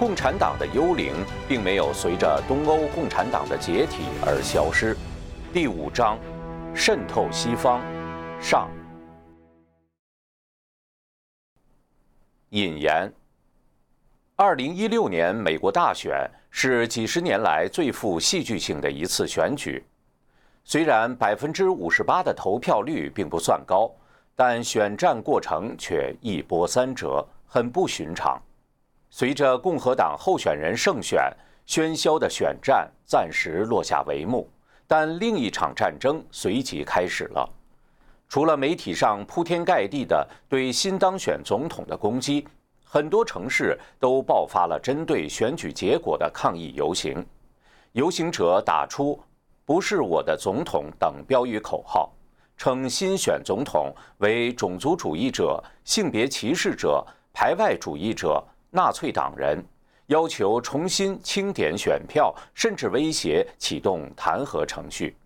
共产党的幽灵并没有随着东欧共产党的解体而消失。第五章，渗透西方，上。引言：二零一六年美国大选是几十年来最富戏剧性的一次选举。虽然百分之五十八的投票率并不算高，但选战过程却一波三折，很不寻常。随着共和党候选人胜选，喧嚣的选战暂时落下帷幕，但另一场战争随即开始了。除了媒体上铺天盖地的对新当选总统的攻击，很多城市都爆发了针对选举结果的抗议游行。游行者打出“不是我的总统”等标语口号，称新选总统为种族主义者、性别歧视者、排外主义者。纳粹党人要求重新清点选票，甚至威胁启动弹劾程序。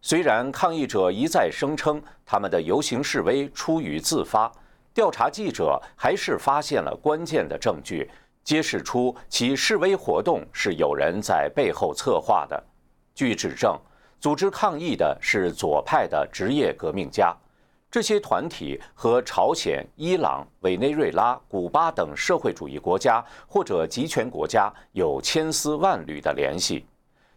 虽然抗议者一再声称他们的游行示威出于自发，调查记者还是发现了关键的证据，揭示出其示威活动是有人在背后策划的。据指证，组织抗议的是左派的职业革命家。这些团体和朝鲜、伊朗、委内瑞拉、古巴等社会主义国家或者集权国家有千丝万缕的联系。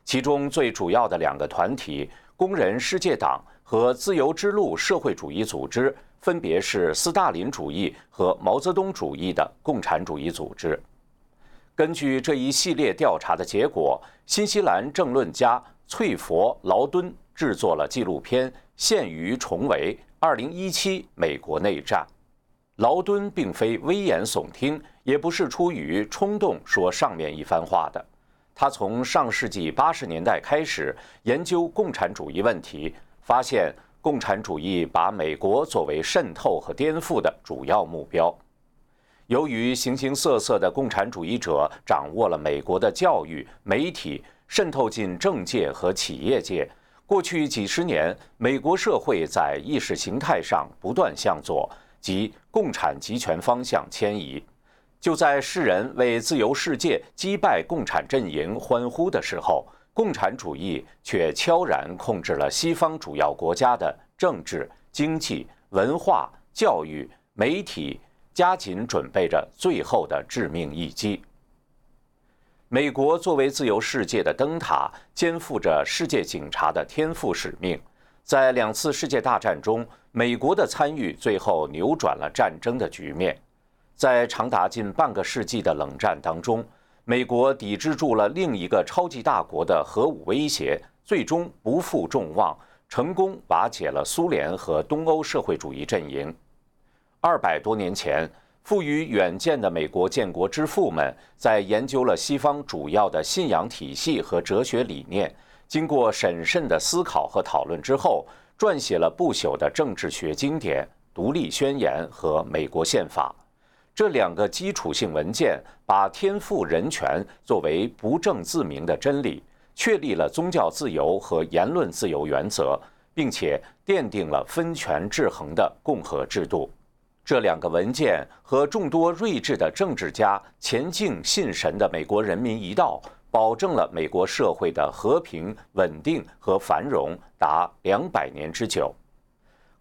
其中最主要的两个团体——工人世界党和自由之路社会主义组织，分别是斯大林主义和毛泽东主义的共产主义组织。根据这一系列调查的结果，新西兰政论家翠佛劳敦制作了纪录片《陷于重围》。二零一七美国内战，劳敦并非危言耸听，也不是出于冲动说上面一番话的。他从上世纪八十年代开始研究共产主义问题，发现共产主义把美国作为渗透和颠覆的主要目标。由于形形色色的共产主义者掌握了美国的教育、媒体，渗透进政界和企业界。过去几十年，美国社会在意识形态上不断向左，即共产集权方向迁移。就在世人为自由世界击败共产阵营欢呼的时候，共产主义却悄然控制了西方主要国家的政治、经济、文化、教育、媒体，加紧准备着最后的致命一击。美国作为自由世界的灯塔，肩负着世界警察的天赋使命。在两次世界大战中，美国的参与最后扭转了战争的局面。在长达近半个世纪的冷战当中，美国抵制住了另一个超级大国的核武威胁，最终不负众望，成功瓦解了苏联和东欧社会主义阵营。二百多年前。富于远见的美国建国之父们，在研究了西方主要的信仰体系和哲学理念，经过审慎的思考和讨论之后，撰写了不朽的政治学经典《独立宣言》和《美国宪法》。这两个基础性文件把天赋人权作为不证自明的真理，确立了宗教自由和言论自由原则，并且奠定了分权制衡的共和制度。这两个文件和众多睿智的政治家、虔敬信神的美国人民一道，保证了美国社会的和平、稳定和繁荣达两百年之久。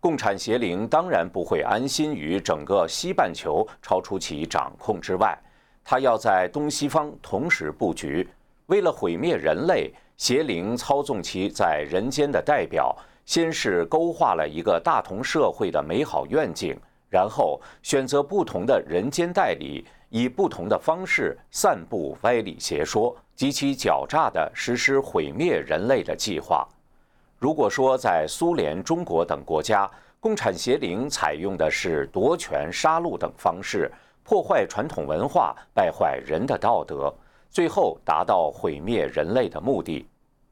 共产邪灵当然不会安心于整个西半球超出其掌控之外，他要在东西方同时布局。为了毁灭人类，邪灵操纵其在人间的代表，先是勾画了一个大同社会的美好愿景。然后选择不同的人间代理，以不同的方式散布歪理邪说，极其狡诈地实施毁灭人类的计划。如果说在苏联、中国等国家，共产邪灵采用的是夺权、杀戮等方式，破坏传统文化，败坏人的道德，最后达到毁灭人类的目的，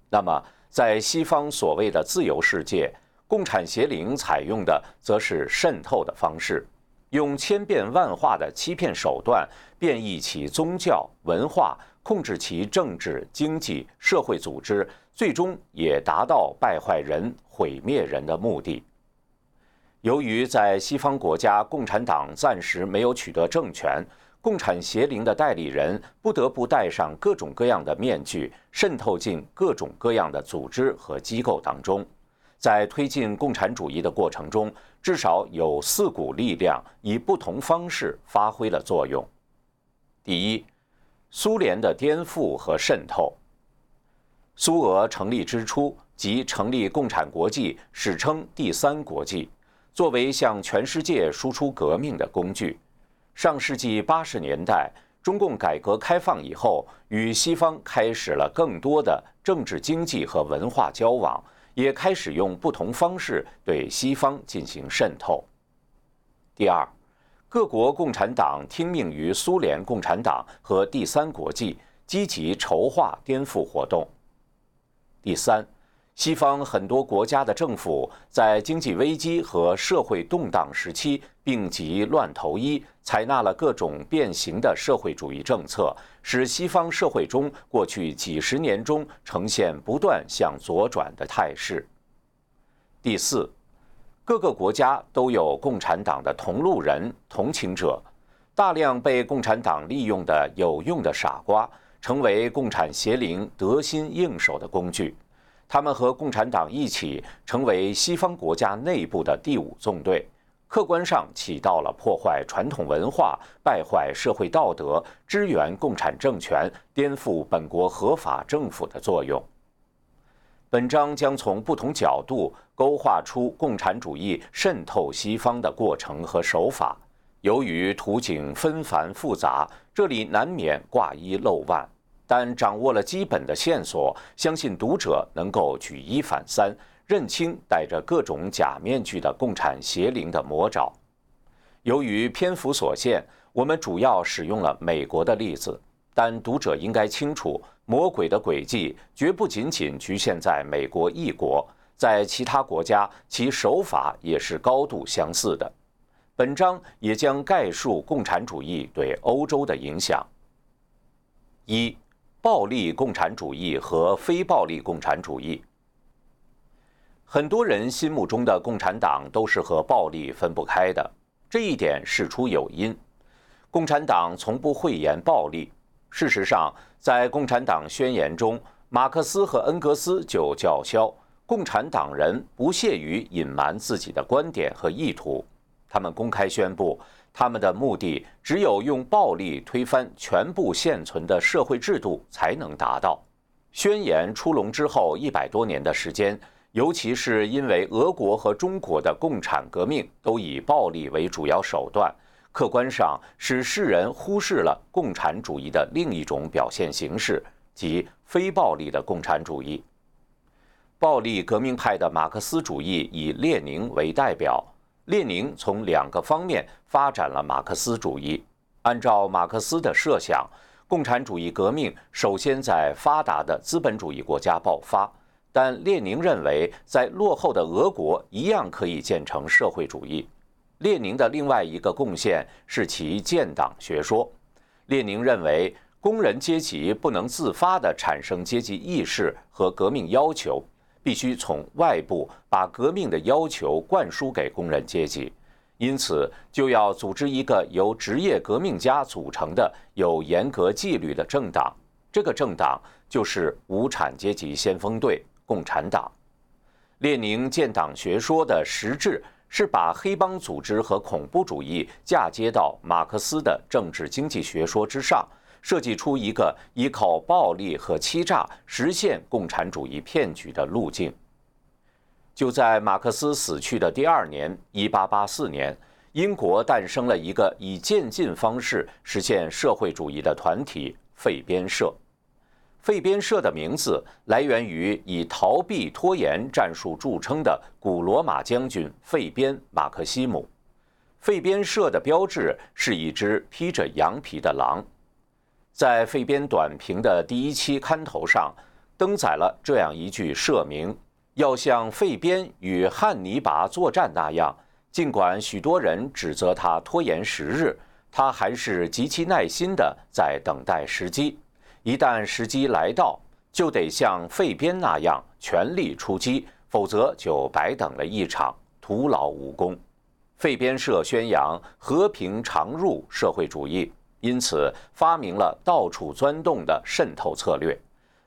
那么在西方所谓的自由世界。共产邪灵采用的则是渗透的方式，用千变万化的欺骗手段变异其宗教文化，控制其政治经济社会组织，最终也达到败坏人、毁灭人的目的。由于在西方国家共产党暂时没有取得政权，共产邪灵的代理人不得不戴上各种各样的面具，渗透进各种各样的组织和机构当中。在推进共产主义的过程中，至少有四股力量以不同方式发挥了作用。第一，苏联的颠覆和渗透。苏俄成立之初即成立共产国际，史称第三国际，作为向全世界输出革命的工具。上世纪八十年代，中共改革开放以后，与西方开始了更多的政治、经济和文化交往。也开始用不同方式对西方进行渗透。第二，各国共产党听命于苏联共产党和第三国际，积极筹划颠覆活动。第三。西方很多国家的政府在经济危机和社会动荡时期病急乱投医，采纳了各种变形的社会主义政策，使西方社会中过去几十年中呈现不断向左转的态势。第四，各个国家都有共产党的同路人、同情者，大量被共产党利用的有用的傻瓜，成为共产邪灵得心应手的工具。他们和共产党一起成为西方国家内部的第五纵队，客观上起到了破坏传统文化、败坏社会道德、支援共产政权、颠覆本国合法政府的作用。本章将从不同角度勾画出共产主义渗透西方的过程和手法。由于图景纷繁复杂，这里难免挂一漏万。但掌握了基本的线索，相信读者能够举一反三，认清戴着各种假面具的共产邪灵的魔爪。由于篇幅所限，我们主要使用了美国的例子，但读者应该清楚，魔鬼的诡计绝不仅仅局限在美国一国，在其他国家其手法也是高度相似的。本章也将概述共产主义对欧洲的影响。一。暴力共产主义和非暴力共产主义，很多人心目中的共产党都是和暴力分不开的。这一点事出有因，共产党从不讳言暴力。事实上，在《共产党宣言》中，马克思和恩格斯就叫嚣：共产党人不屑于隐瞒自己的观点和意图。他们公开宣布。他们的目的只有用暴力推翻全部现存的社会制度才能达到。宣言出笼之后一百多年的时间，尤其是因为俄国和中国的共产革命都以暴力为主要手段，客观上使世人忽视了共产主义的另一种表现形式，即非暴力的共产主义。暴力革命派的马克思主义以列宁为代表。列宁从两个方面发展了马克思主义。按照马克思的设想，共产主义革命首先在发达的资本主义国家爆发，但列宁认为在落后的俄国一样可以建成社会主义。列宁的另外一个贡献是其建党学说。列宁认为，工人阶级不能自发地产生阶级意识和革命要求。必须从外部把革命的要求灌输给工人阶级，因此就要组织一个由职业革命家组成的有严格纪律的政党。这个政党就是无产阶级先锋队——共产党。列宁建党学说的实质是把黑帮组织和恐怖主义嫁接到马克思的政治经济学说之上。设计出一个依靠暴力和欺诈实现共产主义骗局的路径。就在马克思死去的第二年，1884年，英国诞生了一个以渐进方式实现社会主义的团体——废边社。废边社的名字来源于以逃避拖延战术著称的古罗马将军费边·马克西姆。废边社的标志是一只披着羊皮的狼。在费边短评的第一期刊头上，登载了这样一句社名：“要像费边与汉尼拔作战那样，尽管许多人指责他拖延时日，他还是极其耐心地在等待时机。一旦时机来到，就得像费边那样全力出击，否则就白等了一场，徒劳无功。”费边社宣扬和平常入社会主义。因此发明了到处钻洞的渗透策略。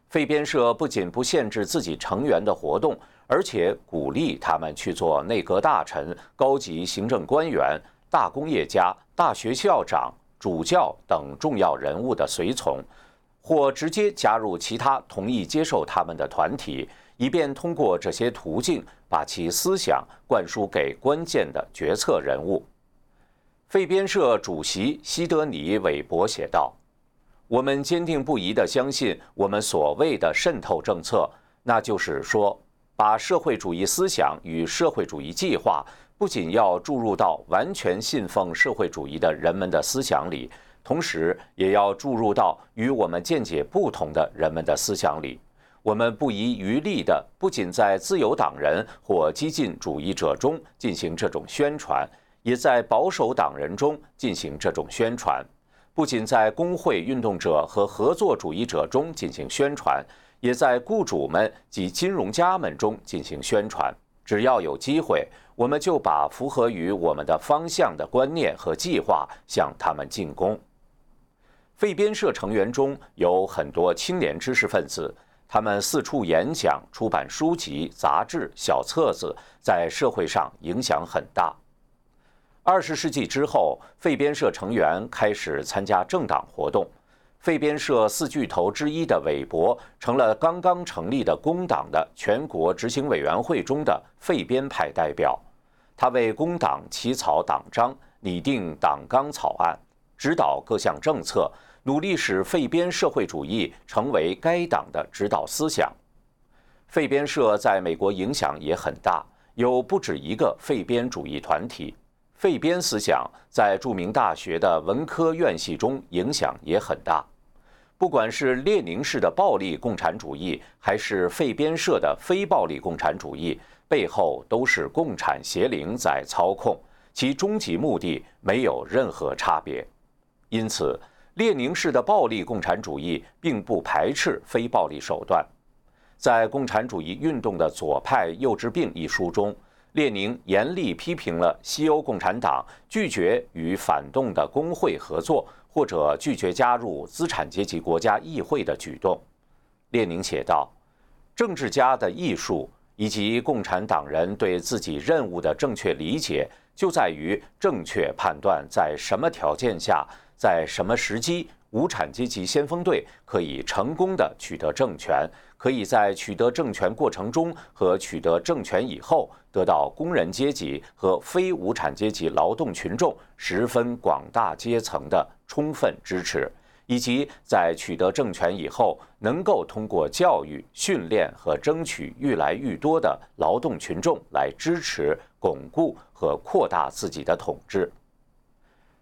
废编社不仅不限制自己成员的活动，而且鼓励他们去做内阁大臣、高级行政官员、大工业家、大学校长、主教等重要人物的随从，或直接加入其他同意接受他们的团体，以便通过这些途径把其思想灌输给关键的决策人物。废编社主席西德尼·韦伯写道：“我们坚定不移地相信，我们所谓的渗透政策，那就是说，把社会主义思想与社会主义计划，不仅要注入到完全信奉社会主义的人们的思想里，同时也要注入到与我们见解不同的人们的思想里。我们不遗余力地，不仅在自由党人或激进主义者中进行这种宣传。”也在保守党人中进行这种宣传，不仅在工会运动者和合作主义者中进行宣传，也在雇主们及金融家们中进行宣传。只要有机会，我们就把符合于我们的方向的观念和计划向他们进攻。废编社成员中有很多青年知识分子，他们四处演讲、出版书籍、杂志、小册子，在社会上影响很大。二十世纪之后，废编社成员开始参加政党活动。废编社四巨头之一的韦伯成了刚刚成立的工党的全国执行委员会中的废编派代表。他为工党起草党章、拟定党纲草案、指导各项政策，努力使废编社会主义成为该党的指导思想。废编社在美国影响也很大，有不止一个废编主义团体。废边思想在著名大学的文科院系中影响也很大，不管是列宁式的暴力共产主义，还是废边社的非暴力共产主义，背后都是共产邪灵在操控，其终极目的没有任何差别。因此，列宁式的暴力共产主义并不排斥非暴力手段。在《共产主义运动的左派幼稚病》一书中。列宁严厉批评了西欧共产党拒绝与反动的工会合作，或者拒绝加入资产阶级国家议会的举动。列宁写道：“政治家的艺术以及共产党人对自己任务的正确理解，就在于正确判断在什么条件下，在什么时机，无产阶级先锋队可以成功的取得政权。”可以在取得政权过程中和取得政权以后，得到工人阶级和非无产阶级劳动群众十分广大阶层的充分支持，以及在取得政权以后，能够通过教育、训练和争取愈来愈多的劳动群众来支持、巩固和扩大自己的统治。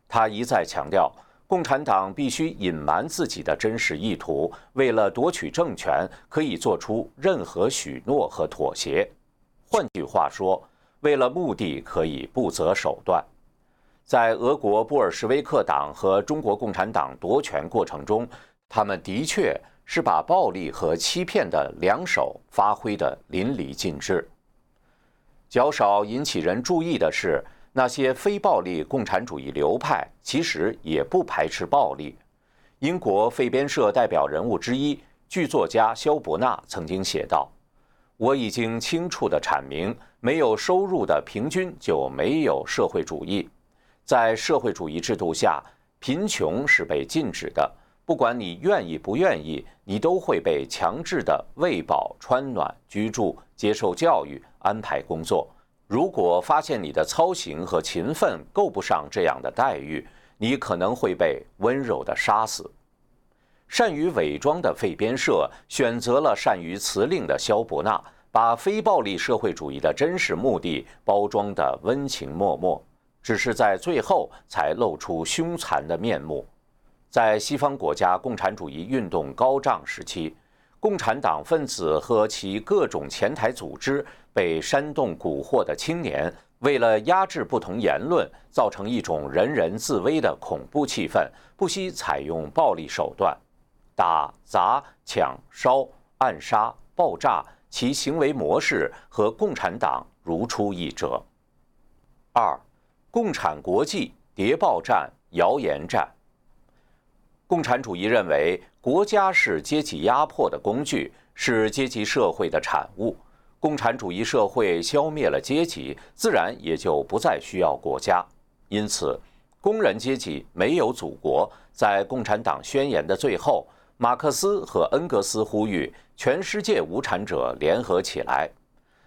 他一再强调。共产党必须隐瞒自己的真实意图，为了夺取政权，可以做出任何许诺和妥协。换句话说，为了目的可以不择手段。在俄国布尔什维克党和中国共产党夺权过程中，他们的确是把暴力和欺骗的两手发挥得淋漓尽致。较少引起人注意的是。那些非暴力共产主义流派其实也不排斥暴力。英国废编社代表人物之一、剧作家肖伯纳曾经写道：“我已经清楚地阐明，没有收入的平均就没有社会主义。在社会主义制度下，贫穷是被禁止的。不管你愿意不愿意，你都会被强制的喂饱、穿暖、居住、接受教育、安排工作。”如果发现你的操行和勤奋够不上这样的待遇，你可能会被温柔地杀死。善于伪装的废边社选择了善于辞令的萧伯纳，把非暴力社会主义的真实目的包装得温情脉脉，只是在最后才露出凶残的面目。在西方国家共产主义运动高涨时期。共产党分子和其各种前台组织被煽动蛊惑的青年，为了压制不同言论，造成一种人人自危的恐怖气氛，不惜采用暴力手段，打、砸、抢、烧、暗杀、爆炸，其行为模式和共产党如出一辙。二，共产国际谍报战、谣言战。共产主义认为，国家是阶级压迫的工具，是阶级社会的产物。共产主义社会消灭了阶级，自然也就不再需要国家。因此，工人阶级没有祖国。在《共产党宣言》的最后，马克思和恩格斯呼吁全世界无产者联合起来。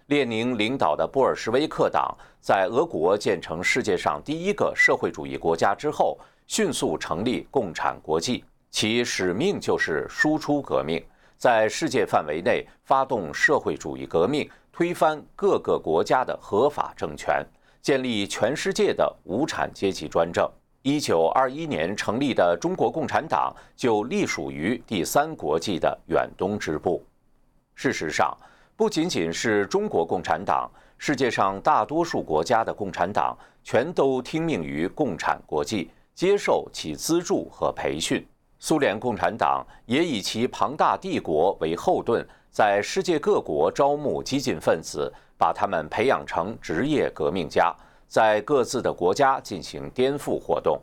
列宁领导的布尔什维克党在俄国建成世界上第一个社会主义国家之后，迅速成立共产国际，其使命就是输出革命，在世界范围内发动社会主义革命，推翻各个国家的合法政权，建立全世界的无产阶级专政。一九二一年成立的中国共产党就隶属于第三国际的远东支部。事实上，不仅仅是中国共产党，世界上大多数国家的共产党全都听命于共产国际，接受其资助和培训。苏联共产党也以其庞大帝国为后盾，在世界各国招募激进分子，把他们培养成职业革命家，在各自的国家进行颠覆活动。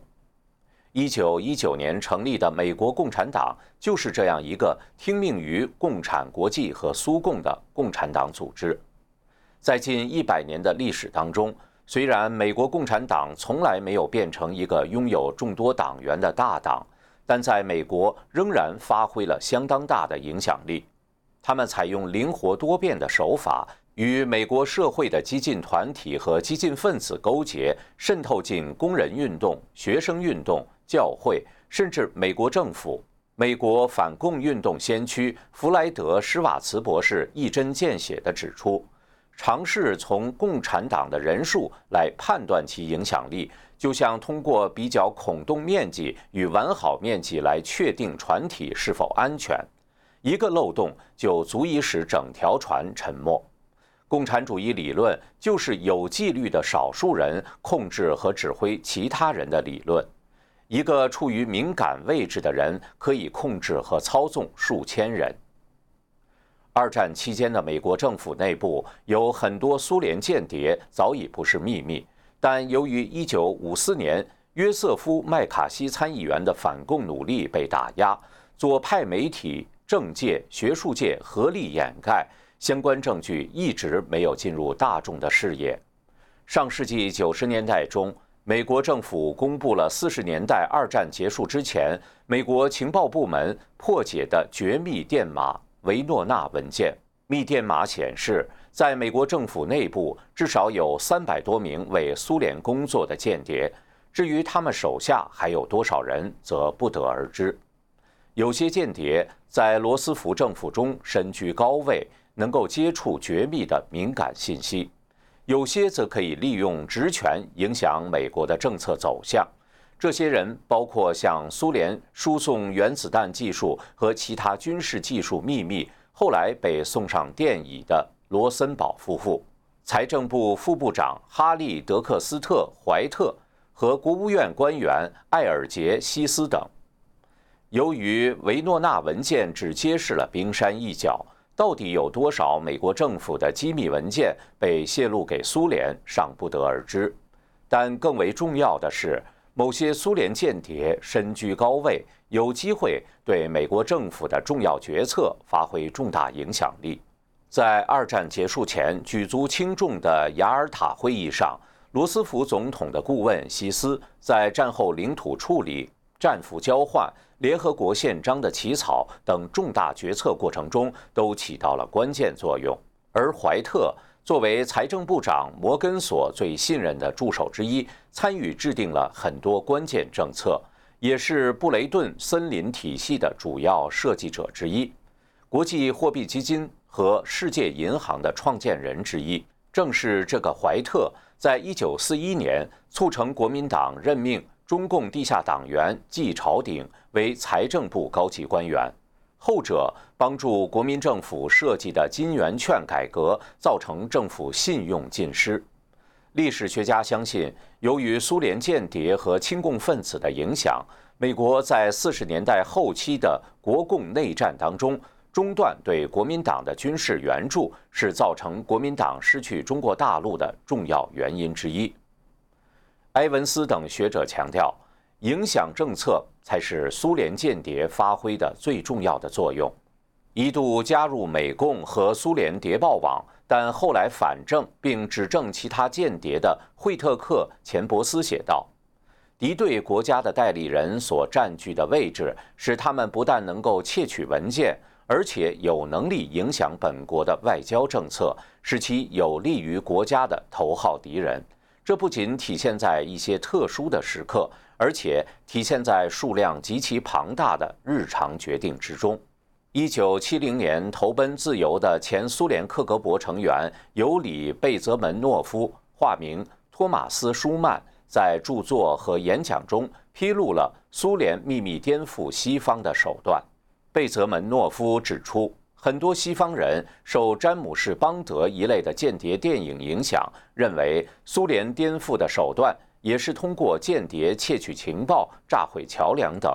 一九一九年成立的美国共产党就是这样一个听命于共产国际和苏共的共产党组织。在近一百年的历史当中，虽然美国共产党从来没有变成一个拥有众多党员的大党，但在美国仍然发挥了相当大的影响力。他们采用灵活多变的手法，与美国社会的激进团体和激进分子勾结，渗透进工人运动、学生运动。教会甚至美国政府，美国反共运动先驱弗莱德·施瓦茨博士一针见血地指出，尝试从共产党的人数来判断其影响力，就像通过比较孔洞面积与完好面积来确定船体是否安全。一个漏洞就足以使整条船沉没。共产主义理论就是有纪律的少数人控制和指挥其他人的理论。一个处于敏感位置的人可以控制和操纵数千人。二战期间的美国政府内部有很多苏联间谍，早已不是秘密。但由于1954年约瑟夫·麦卡锡参议员的反共努力被打压，左派媒体、政界、学术界合力掩盖，相关证据一直没有进入大众的视野。上世纪90年代中。美国政府公布了四十年代二战结束之前美国情报部门破解的绝密电码维诺纳文件。密电码显示，在美国政府内部至少有三百多名为苏联工作的间谍。至于他们手下还有多少人，则不得而知。有些间谍在罗斯福政府中身居高位，能够接触绝密的敏感信息。有些则可以利用职权影响美国的政策走向。这些人包括向苏联输送原子弹技术和其他军事技术秘密，后来被送上电椅的罗森堡夫妇、财政部副部长哈利·德克斯特·怀特和国务院官员艾尔杰西斯等。由于维诺纳文件只揭示了冰山一角。到底有多少美国政府的机密文件被泄露给苏联，尚不得而知。但更为重要的是，某些苏联间谍身居高位，有机会对美国政府的重要决策发挥重大影响力。在二战结束前举足轻重的雅尔塔会议上，罗斯福总统的顾问希斯在战后领土处理、战俘交换。联合国宪章的起草等重大决策过程中都起到了关键作用，而怀特作为财政部长摩根所最信任的助手之一，参与制定了很多关键政策，也是布雷顿森林体系的主要设计者之一，国际货币基金和世界银行的创建人之一。正是这个怀特，在一九四一年促成国民党任命。中共地下党员季朝鼎为财政部高级官员，后者帮助国民政府设计的金圆券改革造成政府信用尽失。历史学家相信，由于苏联间谍和亲共分子的影响，美国在四十年代后期的国共内战当中中断对国民党的军事援助，是造成国民党失去中国大陆的重要原因之一。埃文斯等学者强调，影响政策才是苏联间谍发挥的最重要的作用。一度加入美共和苏联谍报网，但后来反正并指证其他间谍的惠特克·钱伯斯写道：“敌对国家的代理人所占据的位置，使他们不但能够窃取文件，而且有能力影响本国的外交政策，使其有利于国家的头号敌人。这不仅体现在一些特殊的时刻，而且体现在数量极其庞大的日常决定之中。”一九七零年投奔自由的前苏联克格勃成员尤里·贝泽门诺夫（化名托马斯·舒曼）在著作和演讲中披露了苏联秘密颠覆西方的手段。贝泽门诺夫指出，很多西方人受詹姆士·邦德一类的间谍电影影响，认为苏联颠覆的手段也是通过间谍窃取情报、炸毁桥梁等，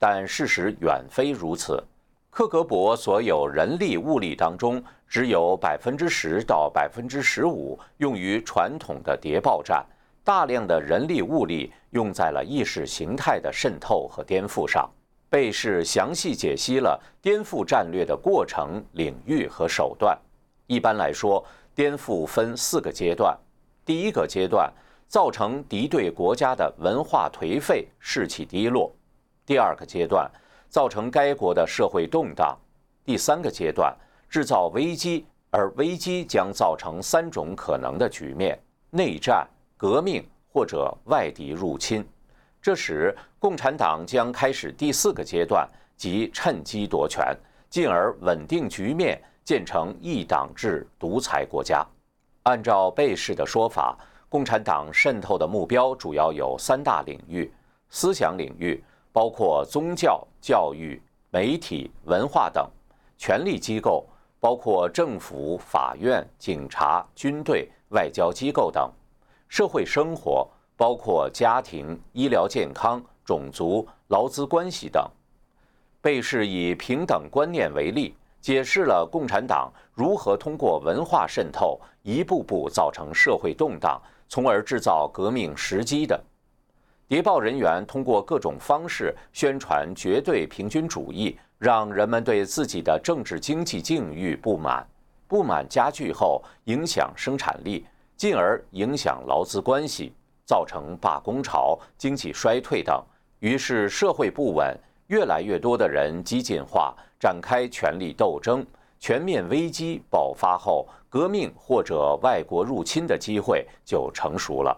但事实远非如此。克格勃所有人力物力当中，只有百分之十到百分之十五用于传统的谍报战，大量的人力物力用在了意识形态的渗透和颠覆上。贝氏详细解析了颠覆战略的过程、领域和手段。一般来说，颠覆分四个阶段：第一个阶段，造成敌对国家的文化颓废、士气低落；第二个阶段，造成该国的社会动荡。第三个阶段，制造危机，而危机将造成三种可能的局面：内战、革命或者外敌入侵。这时，共产党将开始第四个阶段，即趁机夺权，进而稳定局面，建成一党制独裁国家。按照贝氏的说法，共产党渗透的目标主要有三大领域：思想领域。包括宗教、教育、媒体、文化等；权力机构包括政府、法院、警察、军队、外交机构等；社会生活包括家庭、医疗健康、种族、劳资关系等。贝氏以平等观念为例，解释了共产党如何通过文化渗透，一步步造成社会动荡，从而制造革命时机的。谍报人员通过各种方式宣传绝对平均主义，让人们对自己的政治经济境遇不满，不满加剧后影响生产力，进而影响劳资关系，造成罢工潮、经济衰退等。于是社会不稳，越来越多的人激进化，展开权力斗争，全面危机爆发后，革命或者外国入侵的机会就成熟了。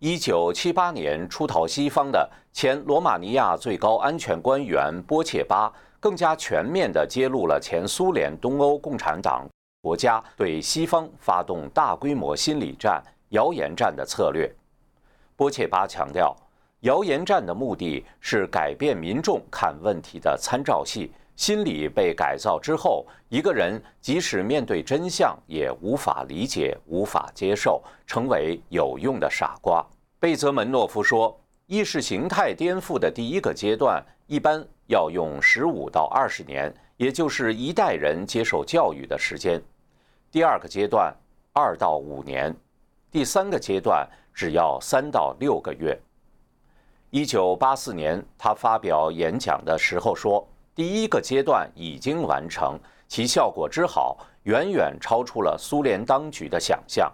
一九七八年出逃西方的前罗马尼亚最高安全官员波切巴，更加全面地揭露了前苏联东欧共产党国家对西方发动大规模心理战、谣言战的策略。波切巴强调，谣言战的目的是改变民众看问题的参照系，心理被改造之后，一个人即使面对真相，也无法理解、无法接受，成为有用的傻瓜。贝泽门诺夫说：“意识形态颠覆的第一个阶段一般要用十五到二十年，也就是一代人接受教育的时间；第二个阶段二到五年；第三个阶段只要三到六个月。”一九八四年，他发表演讲的时候说：“第一个阶段已经完成，其效果之好，远远超出了苏联当局的想象。”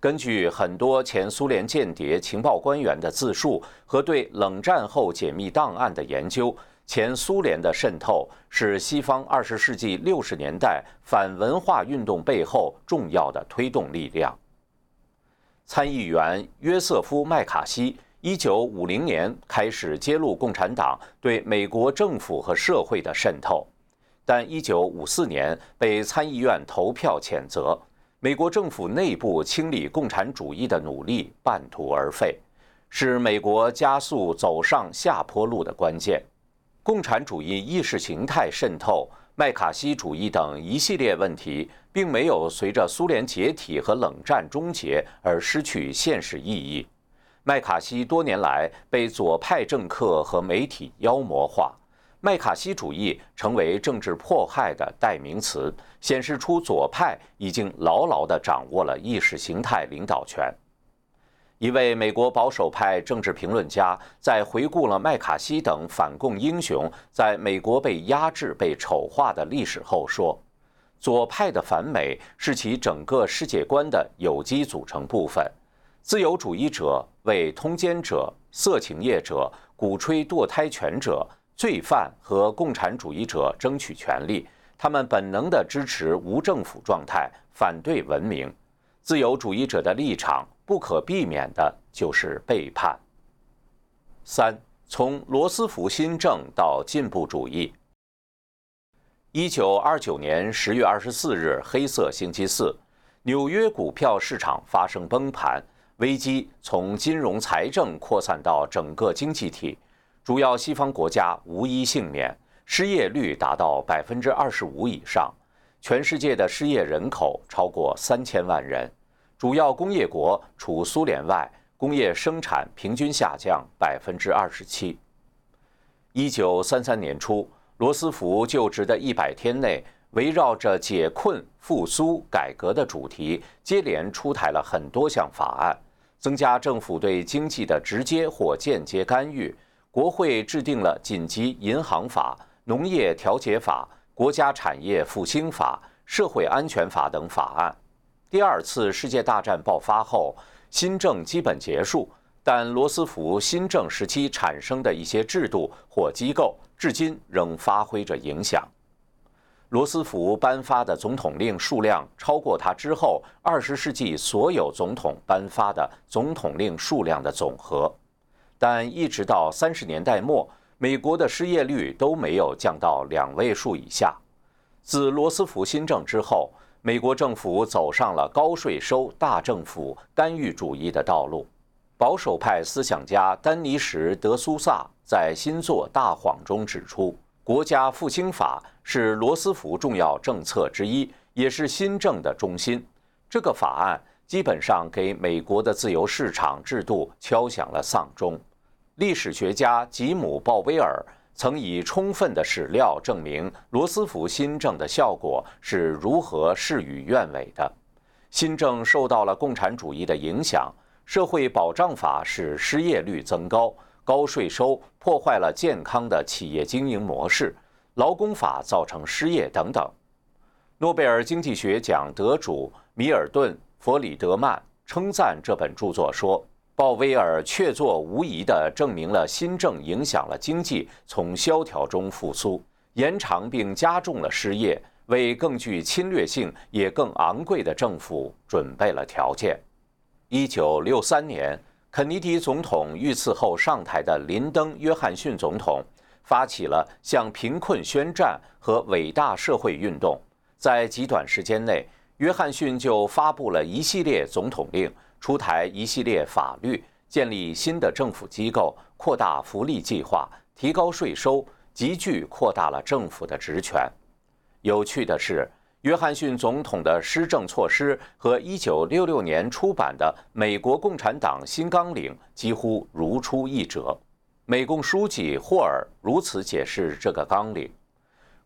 根据很多前苏联间谍情报官员的自述和对冷战后解密档案的研究，前苏联的渗透是西方二十世纪六十年代反文化运动背后重要的推动力量。参议员约瑟夫·麦卡锡一九五零年开始揭露共产党对美国政府和社会的渗透，但一九五四年被参议院投票谴责。美国政府内部清理共产主义的努力半途而废，是美国加速走上下坡路的关键。共产主义意识形态渗透、麦卡锡主义等一系列问题，并没有随着苏联解体和冷战终结而失去现实意义。麦卡锡多年来被左派政客和媒体妖魔化。麦卡锡主义成为政治迫害的代名词，显示出左派已经牢牢地掌握了意识形态领导权。一位美国保守派政治评论家在回顾了麦卡锡等反共英雄在美国被压制、被丑化的历史后说：“左派的反美是其整个世界观的有机组成部分。自由主义者为通奸者、色情业者、鼓吹堕胎权者、罪犯和共产主义者争取权利。他们本能地支持无政府状态，反对文明。自由主义者的立场。”不可避免的就是背叛。三，从罗斯福新政到进步主义。一九二九年十月二十四日，黑色星期四，纽约股票市场发生崩盘，危机从金融财政扩散到整个经济体，主要西方国家无一幸免，失业率达到百分之二十五以上，全世界的失业人口超过三千万人。主要工业国除苏联外，工业生产平均下降百分之二十七。一九三三年初，罗斯福就职的一百天内，围绕着解困、复苏、改革的主题，接连出台了很多项法案，增加政府对经济的直接或间接干预。国会制定了紧急银行法、农业调节法、国家产业复兴法、社会安全法等法案。第二次世界大战爆发后，新政基本结束，但罗斯福新政时期产生的一些制度或机构，至今仍发挥着影响。罗斯福颁发的总统令数量超过他之后二十世纪所有总统颁发的总统令数量的总和，但一直到三十年代末，美国的失业率都没有降到两位数以下。自罗斯福新政之后。美国政府走上了高税收、大政府干预主义的道路。保守派思想家丹尼什·德苏萨在新作《大谎》中指出，国家复兴法是罗斯福重要政策之一，也是新政的中心。这个法案基本上给美国的自由市场制度敲响了丧钟。历史学家吉姆·鲍威尔。曾以充分的史料证明罗斯福新政的效果是如何事与愿违的。新政受到了共产主义的影响，社会保障法使失业率增高，高税收破坏了健康的企业经营模式，劳工法造成失业等等。诺贝尔经济学奖得主米尔顿·弗里德曼称赞这本著作说。鲍威尔确凿无疑地证明了新政影响了经济从萧条中复苏，延长并加重了失业，为更具侵略性也更昂贵的政府准备了条件。一九六三年，肯尼迪总统遇刺后上台的林登·约翰逊总统发起了向贫困宣战和伟大社会运动，在极短时间内，约翰逊就发布了一系列总统令。出台一系列法律，建立新的政府机构，扩大福利计划，提高税收，急剧扩大了政府的职权。有趣的是，约翰逊总统的施政措施和1966年出版的《美国共产党新纲领》几乎如出一辙。美共书记霍尔如此解释这个纲领：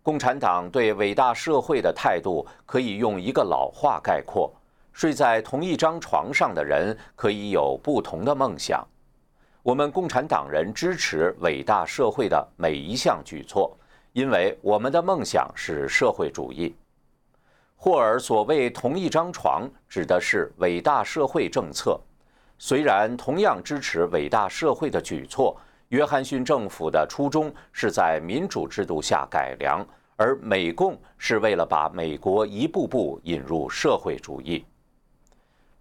共产党对伟大社会的态度可以用一个老话概括。睡在同一张床上的人可以有不同的梦想。我们共产党人支持伟大社会的每一项举措，因为我们的梦想是社会主义。霍尔所谓“同一张床”指的是伟大社会政策。虽然同样支持伟大社会的举措，约翰逊政府的初衷是在民主制度下改良，而美共是为了把美国一步步引入社会主义。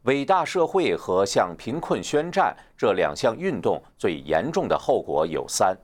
伟大社会和向贫困宣战这两项运动最严重的后果有三：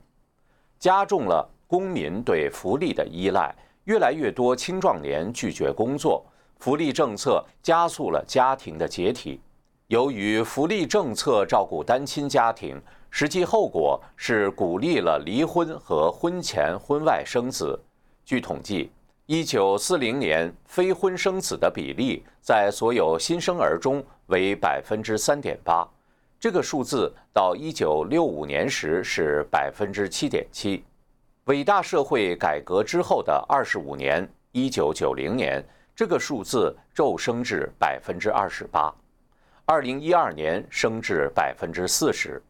加重了公民对福利的依赖，越来越多青壮年拒绝工作，福利政策加速了家庭的解体。由于福利政策照顾单亲家庭，实际后果是鼓励了离婚和婚前婚外生子。据统计。一九四零年，非婚生子的比例在所有新生儿中为百分之三点八，这个数字到一九六五年时是百分之七点七。伟大社会改革之后的二十五年，一九九零年，这个数字骤升至百分之二十八。2012年升至百分之四十。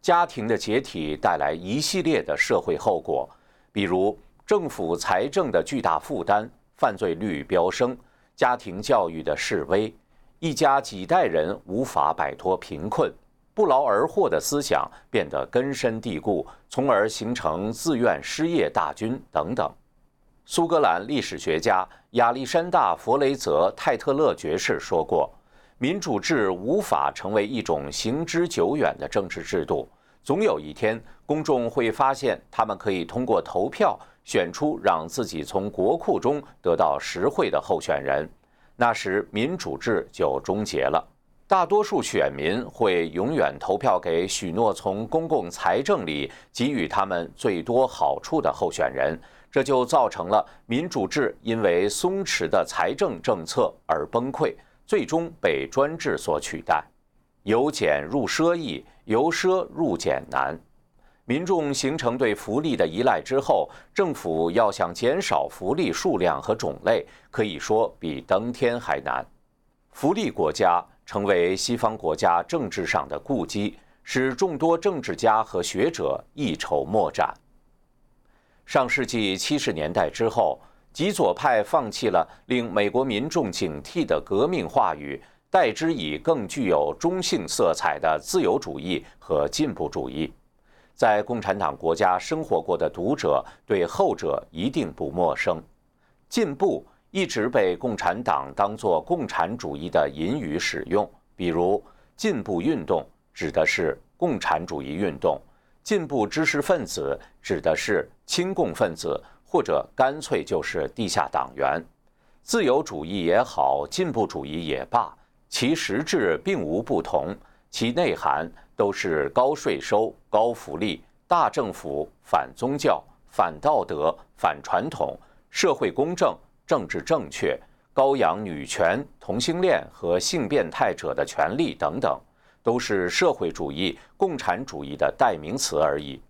家庭的解体带来一系列的社会后果，比如政府财政的巨大负担、犯罪率飙升、家庭教育的式微、一家几代人无法摆脱贫困、不劳而获的思想变得根深蒂固，从而形成自愿失业大军等等。苏格兰历史学家亚历山大·弗雷泽·泰特勒爵士说过。民主制无法成为一种行之久远的政治制度，总有一天，公众会发现他们可以通过投票选出让自己从国库中得到实惠的候选人，那时民主制就终结了。大多数选民会永远投票给许诺从公共财政里给予他们最多好处的候选人，这就造成了民主制因为松弛的财政政策而崩溃。最终被专制所取代，由俭入奢易，由奢入俭难。民众形成对福利的依赖之后，政府要想减少福利数量和种类，可以说比登天还难。福利国家成为西方国家政治上的痼疾，使众多政治家和学者一筹莫展。上世纪七十年代之后。极左派放弃了令美国民众警惕的革命话语，代之以更具有中性色彩的自由主义和进步主义。在共产党国家生活过的读者对后者一定不陌生。进步一直被共产党当作共产主义的隐语使用，比如“进步运动”指的是共产主义运动，“进步知识分子”指的是亲共分子。或者干脆就是地下党员，自由主义也好，进步主义也罢，其实质并无不同，其内涵都是高税收、高福利、大政府、反宗教、反道德、反传统、社会公正、政治正确、高扬女权、同性恋和性变态者的权利等等，都是社会主义、共产主义的代名词而已。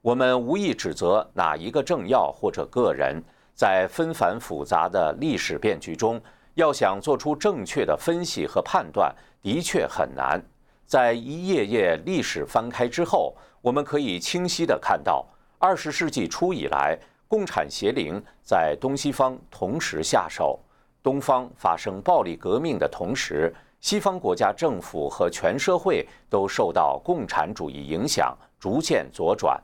我们无意指责哪一个政要或者个人，在纷繁复杂的历史变局中，要想做出正确的分析和判断，的确很难。在一页页历史翻开之后，我们可以清晰地看到，二十世纪初以来，共产邪灵在东西方同时下手，东方发生暴力革命的同时，西方国家政府和全社会都受到共产主义影响，逐渐左转。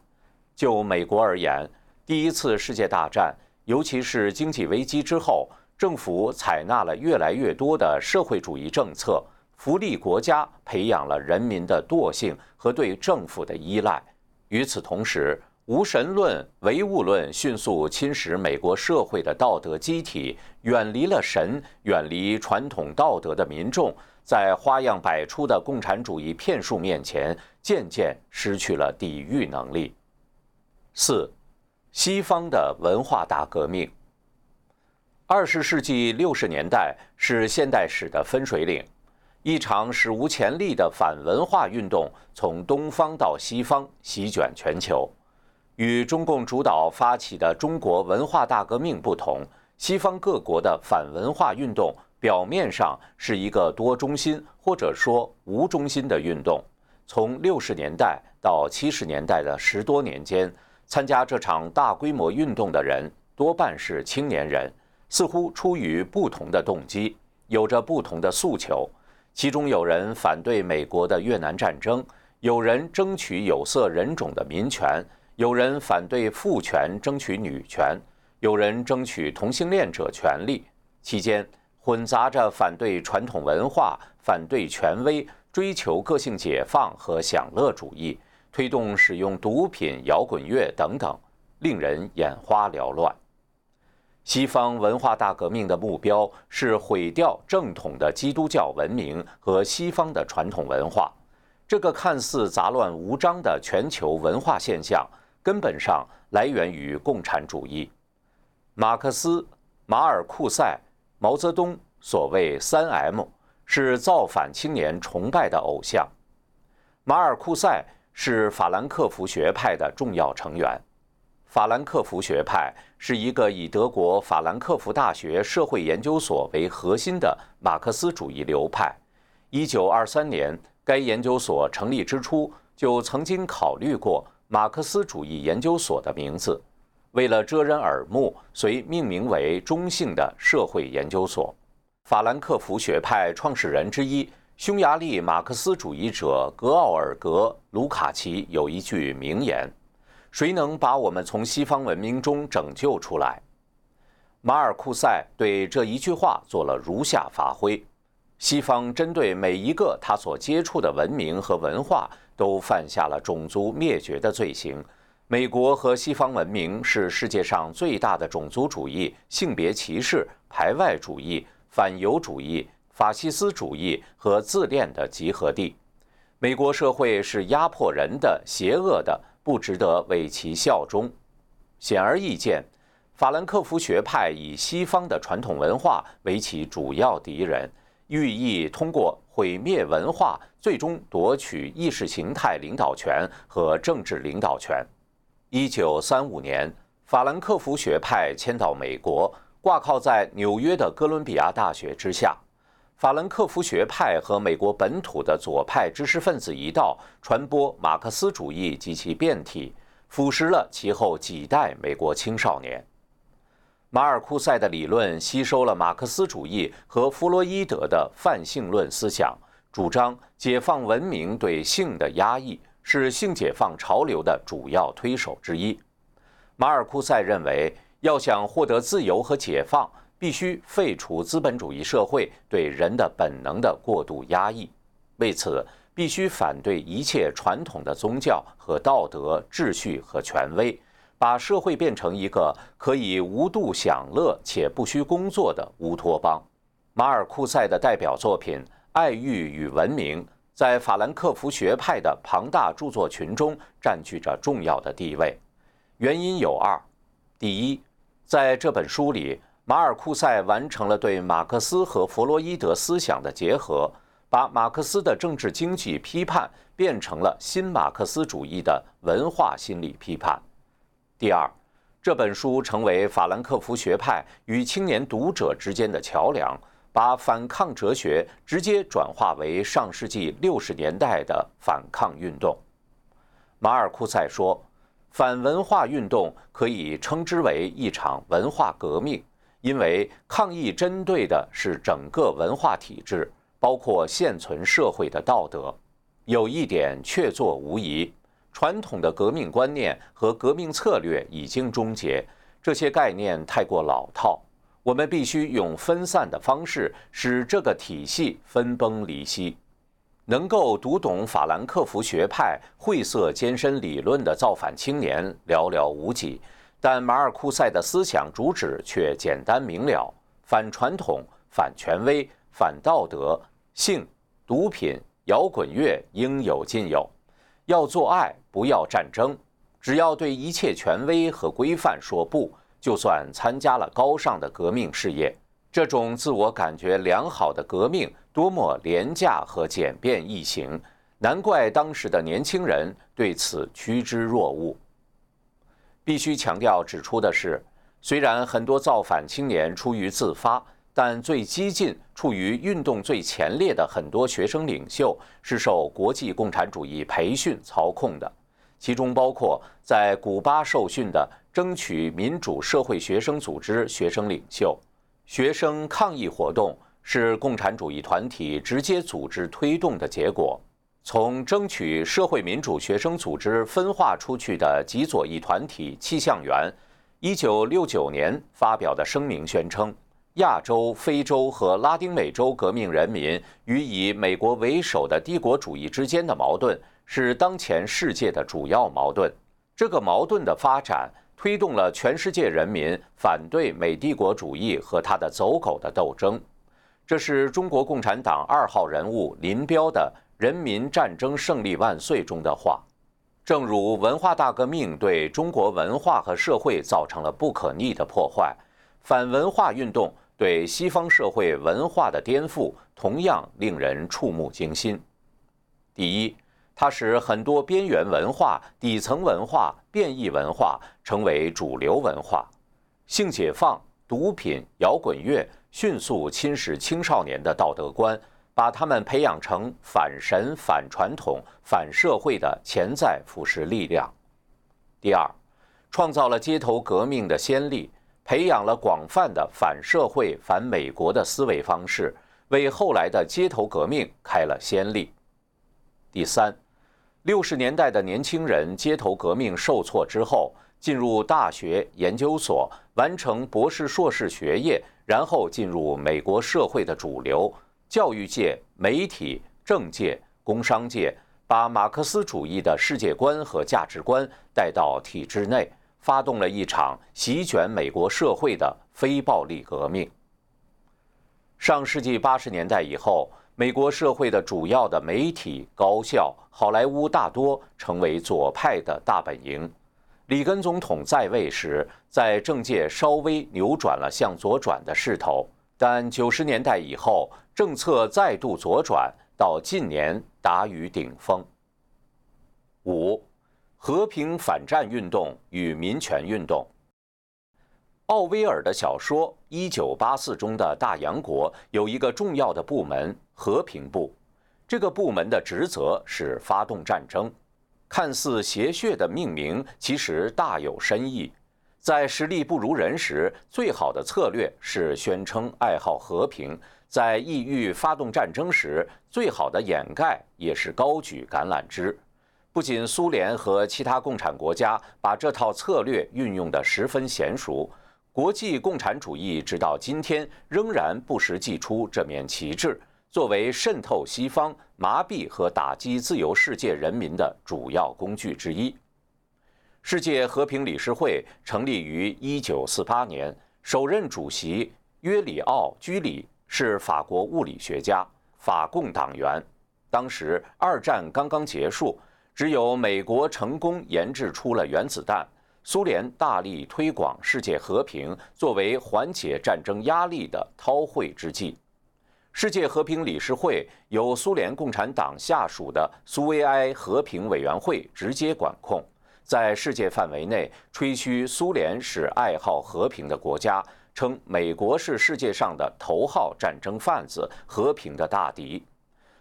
就美国而言，第一次世界大战，尤其是经济危机之后，政府采纳了越来越多的社会主义政策，福利国家培养了人民的惰性和对政府的依赖。与此同时，无神论、唯物论迅速侵蚀美国社会的道德机体，远离了神、远离传统道德的民众，在花样百出的共产主义骗术面前，渐渐失去了抵御能力。四，西方的文化大革命。二十世纪六十年代是现代史的分水岭，一场史无前例的反文化运动从东方到西方席卷全球。与中共主导发起的中国文化大革命不同，西方各国的反文化运动表面上是一个多中心或者说无中心的运动。从六十年代到七十年代的十多年间。参加这场大规模运动的人多半是青年人，似乎出于不同的动机，有着不同的诉求。其中有人反对美国的越南战争，有人争取有色人种的民权，有人反对父权，争取女权，有人争取同性恋者权利。期间混杂着反对传统文化、反对权威、追求个性解放和享乐主义。推动使用毒品、摇滚乐等等，令人眼花缭乱。西方文化大革命的目标是毁掉正统的基督教文明和西方的传统文化。这个看似杂乱无章的全球文化现象，根本上来源于共产主义。马克思、马尔库塞、毛泽东所谓“三 M”，是造反青年崇拜的偶像。马尔库塞。是法兰克福学派的重要成员。法兰克福学派是一个以德国法兰克福大学社会研究所为核心的马克思主义流派，一九二三年，该研究所成立之初就曾经考虑过马克思主义研究所的名字，为了遮人耳目，遂命名为中性的社会研究所。法兰克福学派创始人之一、匈牙利马克思主义者格奥尔格·卢卡奇有一句名言：“谁能把我们从西方文明中拯救出来？”马尔库塞对这一句话做了如下发挥。西方针对每一个他所接触的文明和文化，都犯下了种族灭绝的罪行。美国和西方文明是世界上最大的种族主义、性别歧视、排外主义、反犹主义、法西斯主义和自恋的集合地。美国社会是压迫人的、邪恶的，不值得为其效忠。显而易见，法兰克福学派以西方的传统文化为其主要敌人。寓意通过毁灭文化，最终夺取意识形态领导权和政治领导权。一九三五年，法兰克福学派迁到美国，挂靠在纽约的哥伦比亚大学之下。法兰克福学派和美国本土的左派知识分子一道，传播马克思主义及其变体，腐蚀了其后几代美国青少年。马尔库塞的理论吸收了马克思主义和弗洛伊德的泛性论思想，主张解放文明对性的压抑，是性解放潮流的主要推手之一。马尔库塞认为，要想获得自由和解放，必须废除资本主义社会对人的本能的过度压抑，为此必须反对一切传统的宗教和道德秩序和权威。把社会变成一个可以无度享乐且不需工作的乌托邦。马尔库塞的代表作品《爱欲与文明》在法兰克福学派的庞大著作群中占据着重要的地位。原因有二：第一，在这本书里，马尔库塞完成了对马克思和弗洛伊德思想的结合，把马克思的政治经济批判变成了新马克思主义的文化心理批判。第二，这本书成为法兰克福学派与青年读者之间的桥梁，把反抗哲学直接转化为上世纪六十年代的反抗运动。马尔库塞说，反文化运动可以称之为一场文化革命，因为抗议针对的是整个文化体制，包括现存社会的道德。有一点确凿无疑。传统的革命观念和革命策略已经终结，这些概念太过老套。我们必须用分散的方式使这个体系分崩离析。能够读懂法兰克福学派晦涩艰深理论的造反青年寥寥无几，但马尔库塞的思想主旨却简单明了：反传统、反权威、反道德，性、毒品、摇滚乐应有尽有。要做爱，不要战争。只要对一切权威和规范说不，就算参加了高尚的革命事业。这种自我感觉良好的革命多么廉价和简便易行，难怪当时的年轻人对此趋之若鹜。必须强调指出的是，虽然很多造反青年出于自发。但最激进、处于运动最前列的很多学生领袖是受国际共产主义培训操控的，其中包括在古巴受训的争取民主社会学生组织学生领袖。学生抗议活动是共产主义团体直接组织推动的结果。从争取社会民主学生组织分化出去的极左翼团体气象员，一九六九年发表的声明宣称。亚洲、非洲和拉丁美洲革命人民与以美国为首的帝国主义之间的矛盾是当前世界的主要矛盾。这个矛盾的发展推动了全世界人民反对美帝国主义和他的走狗的斗争。这是中国共产党二号人物林彪的“人民战争胜利万岁”中的话。正如文化大革命对中国文化和社会造成了不可逆的破坏。反文化运动对西方社会文化的颠覆同样令人触目惊心。第一，它使很多边缘文化、底层文化、变异文化成为主流文化。性解放、毒品、摇滚乐迅速侵蚀青少年的道德观，把他们培养成反神、反传统、反社会的潜在腐蚀力量。第二，创造了街头革命的先例，培养了广泛的反社会、反美国的思维方式，为后来的街头革命开了先例。第三，六十年代的年轻人街头革命受挫之后，进入大学、研究所，完成博士、硕士学业，然后进入美国社会的主流。教育界、媒体、政界、工商界把马克思主义的世界观和价值观带到体制内，发动了一场席卷美国社会的非暴力革命。上世纪八十年代以后，美国社会的主要的媒体、高校、好莱坞大多成为左派的大本营。里根总统在位时，在政界稍微扭转了向左转的势头。但九十年代以后，政策再度左转，到近年达于顶峰。五，和平反战运动与民权运动。奥威尔的小说《一九八四》中的大洋国有一个重要的部门——和平部，这个部门的职责是发动战争。看似邪谑的命名，其实大有深意。在实力不如人时，最好的策略是宣称爱好和平；在意欲发动战争时，最好的掩盖也是高举橄榄枝。不仅苏联和其他共产国家把这套策略运用得十分娴熟，国际共产主义直到今天仍然不时祭出这面旗帜，作为渗透西方、麻痹和打击自由世界人民的主要工具之一。世界和平理事会成立于1948年，首任主席约里奥·居里是法国物理学家、法共党员。当时二战刚刚结束，只有美国成功研制出了原子弹，苏联大力推广世界和平，作为缓解战争压力的韬晦之计。世界和平理事会由苏联共产党下属的苏维埃和平委员会直接管控。在世界范围内吹嘘苏联是爱好和平的国家，称美国是世界上的头号战争贩子、和平的大敌。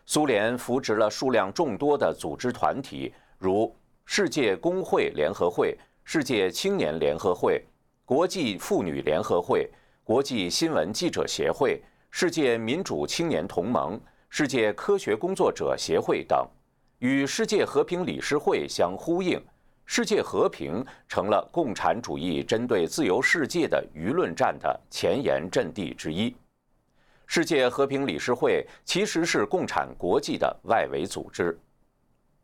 苏联扶植了数量众多的组织团体，如世界工会联合会、世界青年联合会、国际妇女联合会、国际新闻记者协会、世界民主青年同盟、世界科学工作者协会等，与世界和平理事会相呼应。世界和平成了共产主义针对自由世界的舆论战的前沿阵地之一。世界和平理事会其实是共产国际的外围组织。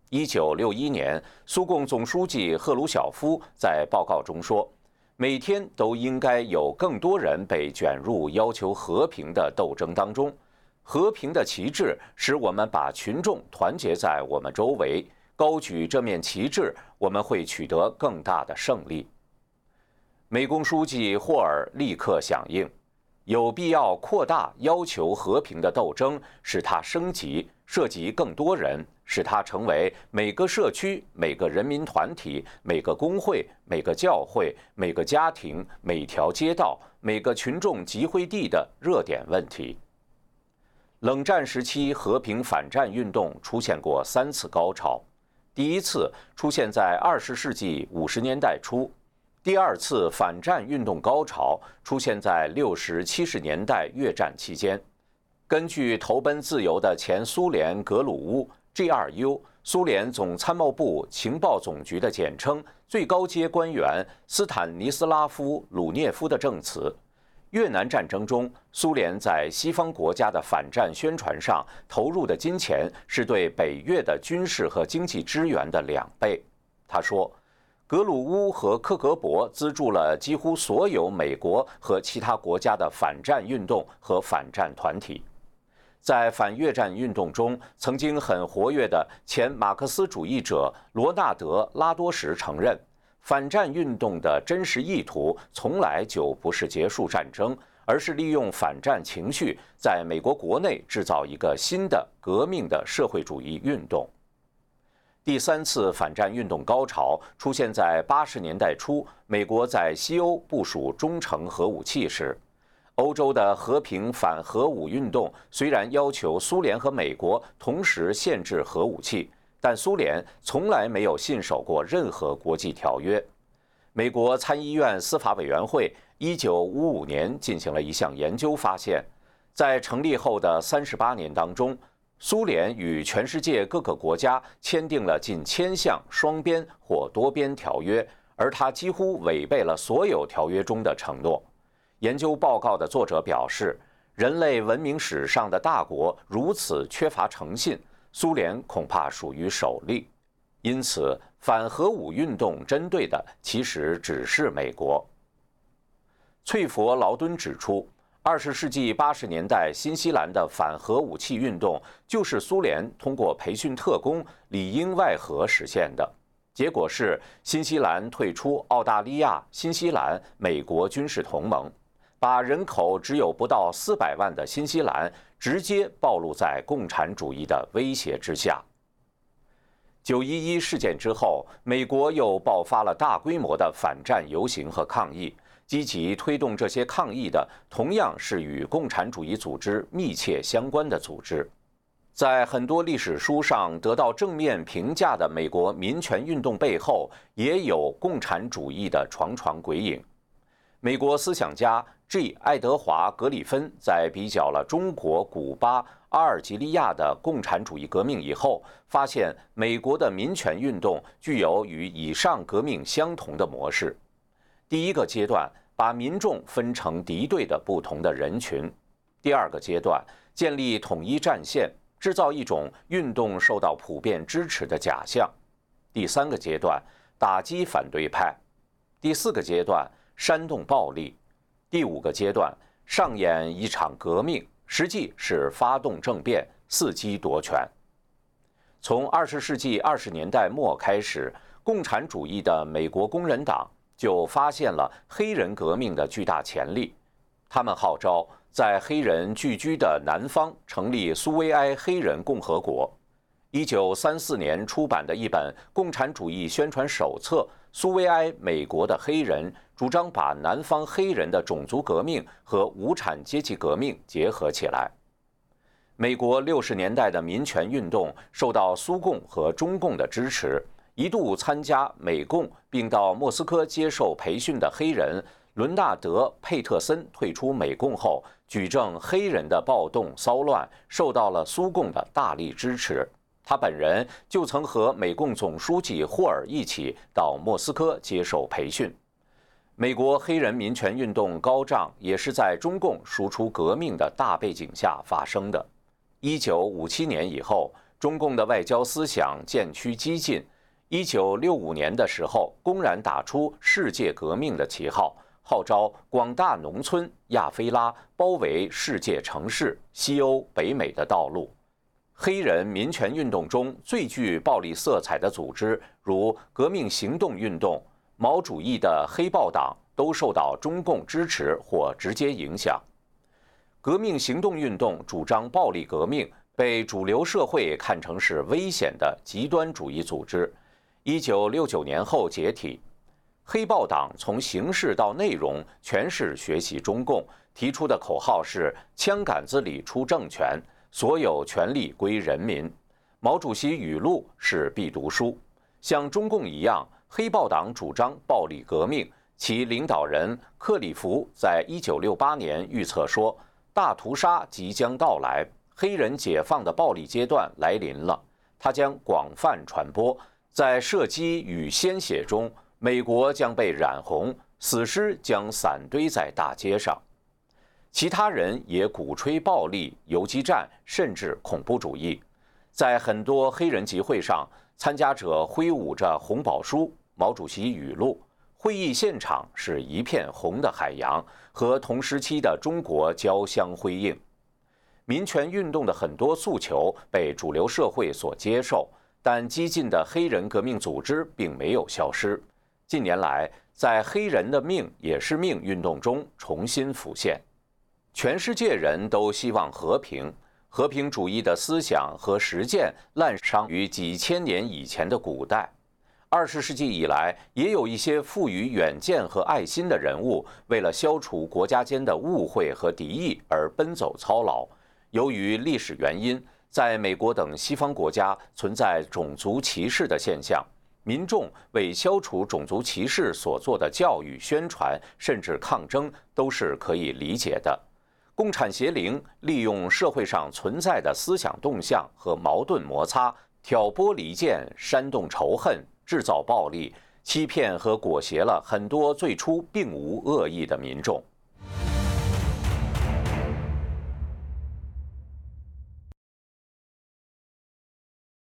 一九六一年，苏共总书记赫鲁晓夫在报告中说：“每天都应该有更多人被卷入要求和平的斗争当中。和平的旗帜使我们把群众团结在我们周围。”高举这面旗帜，我们会取得更大的胜利。美工书记霍尔立刻响应，有必要扩大要求和平的斗争，使它升级，涉及更多人，使它成为每个社区、每个人民团体、每个工会、每个教会、每个家庭、每条街道、每个群众集会地的热点问题。冷战时期，和平反战运动出现过三次高潮。第一次出现在二十世纪五十年代初，第二次反战运动高潮出现在六十七十年代越战期间。根据投奔自由的前苏联格鲁乌 （GRU） 苏联总参谋部情报总局的简称，最高阶官员斯坦尼斯拉夫·鲁涅夫的证词。越南战争中，苏联在西方国家的反战宣传上投入的金钱是对北越的军事和经济支援的两倍。他说，格鲁乌和克格勃资助了几乎所有美国和其他国家的反战运动和反战团体。在反越战运动中曾经很活跃的前马克思主义者罗纳德·拉多什承认。反战运动的真实意图从来就不是结束战争，而是利用反战情绪在美国国内制造一个新的革命的社会主义运动。第三次反战运动高潮出现在八十年代初，美国在西欧部署中程核武器时，欧洲的和平反核武运动虽然要求苏联和美国同时限制核武器，但苏联从来没有信守过任何国际条约。美国参议院司法委员会一九五五年进行了一项研究，发现，在成立后的三十八年当中，苏联与全世界各个国家签订了近千项双边或多边条约，而它几乎违背了所有条约中的承诺。研究报告的作者表示，人类文明史上的大国如此缺乏诚信，苏联恐怕属于首例。因此，反核武运动针对的其实只是美国。翠佛劳敦指出，二十世纪八十年代新西兰的反核武器运动就是苏联通过培训特工里应外合实现的。结果是，新西兰退出澳大利亚、新西兰、美国军事同盟，把人口只有不到四百万的新西兰直接暴露在共产主义的威胁之下。九一一事件之后，美国又爆发了大规模的反战游行和抗议。积极推动这些抗议的，同样是与共产主义组织密切相关的组织。在很多历史书上得到正面评价的美国民权运动背后，也有共产主义的床床鬼影。美国思想家 G. 爱德华·格里芬在比较了中国、古巴、阿尔及利亚的共产主义革命以后，发现美国的民权运动具有与以上革命相同的模式。第一个阶段把民众分成敌对的不同的人群；第二个阶段建立统一战线，制造一种运动受到普遍支持的假象；第三个阶段打击反对派；第四个阶段。煽动暴力，第五个阶段上演一场革命，实际是发动政变，伺机夺权。从二十世纪二十年代末开始，共产主义的美国工人党就发现了黑人革命的巨大潜力，他们号召在黑人聚居的南方成立苏维埃黑人共和国。一九三四年出版的一本共产主义宣传手册。苏维埃美国的黑人主张把南方黑人的种族革命和无产阶级革命结合起来。美国六十年代的民权运动受到苏共和中共的支持，一度参加美共并到莫斯科接受培训的黑人伦纳德·佩特森退出美共后，举证黑人的暴动骚乱受到了苏共的大力支持。他本人就曾和美共总书记霍尔一起到莫斯科接受培训。美国黑人民权运动高涨，也是在中共输出革命的大背景下发生的。一九五七年以后，中共的外交思想渐趋激进。一九六五年的时候，公然打出世界革命的旗号，号召广大农村亚非拉包围世界城市，西欧北美的道路。黑人民权运动中最具暴力色彩的组织，如革命行动运动、毛主义的黑豹党，都受到中共支持或直接影响。革命行动运动主张暴力革命，被主流社会看成是危险的极端主义组织。一九六九年后解体，黑豹党从形式到内容全是学习中共，提出的口号是“枪杆子里出政权”。所有权力归人民。毛主席语录是必读书。像中共一样，黑豹党主张暴力革命。其领导人克里夫在一九六八年预测说：“大屠杀即将到来，黑人解放的暴力阶段来临了。它将广泛传播，在射击与鲜血中，美国将被染红，死尸将散堆在大街上。”其他人也鼓吹暴力、游击战，甚至恐怖主义。在很多黑人集会上，参加者挥舞着红宝书、毛主席语录，会议现场是一片红的海洋，和同时期的中国交相辉映。民权运动的很多诉求被主流社会所接受，但激进的黑人革命组织并没有消失。近年来，在“黑人的命也是命”运动中重新浮现。全世界人都希望和平，和平主义的思想和实践滥觞于几千年以前的古代。二十世纪以来，也有一些富于远见和爱心的人物，为了消除国家间的误会和敌意而奔走操劳。由于历史原因，在美国等西方国家存在种族歧视的现象，民众为消除种族歧视所做的教育、宣传，甚至抗争，都是可以理解的。共产邪灵利用社会上存在的思想动向和矛盾摩擦，挑拨离间、煽动仇恨、制造暴力，欺骗和裹挟了很多最初并无恶意的民众。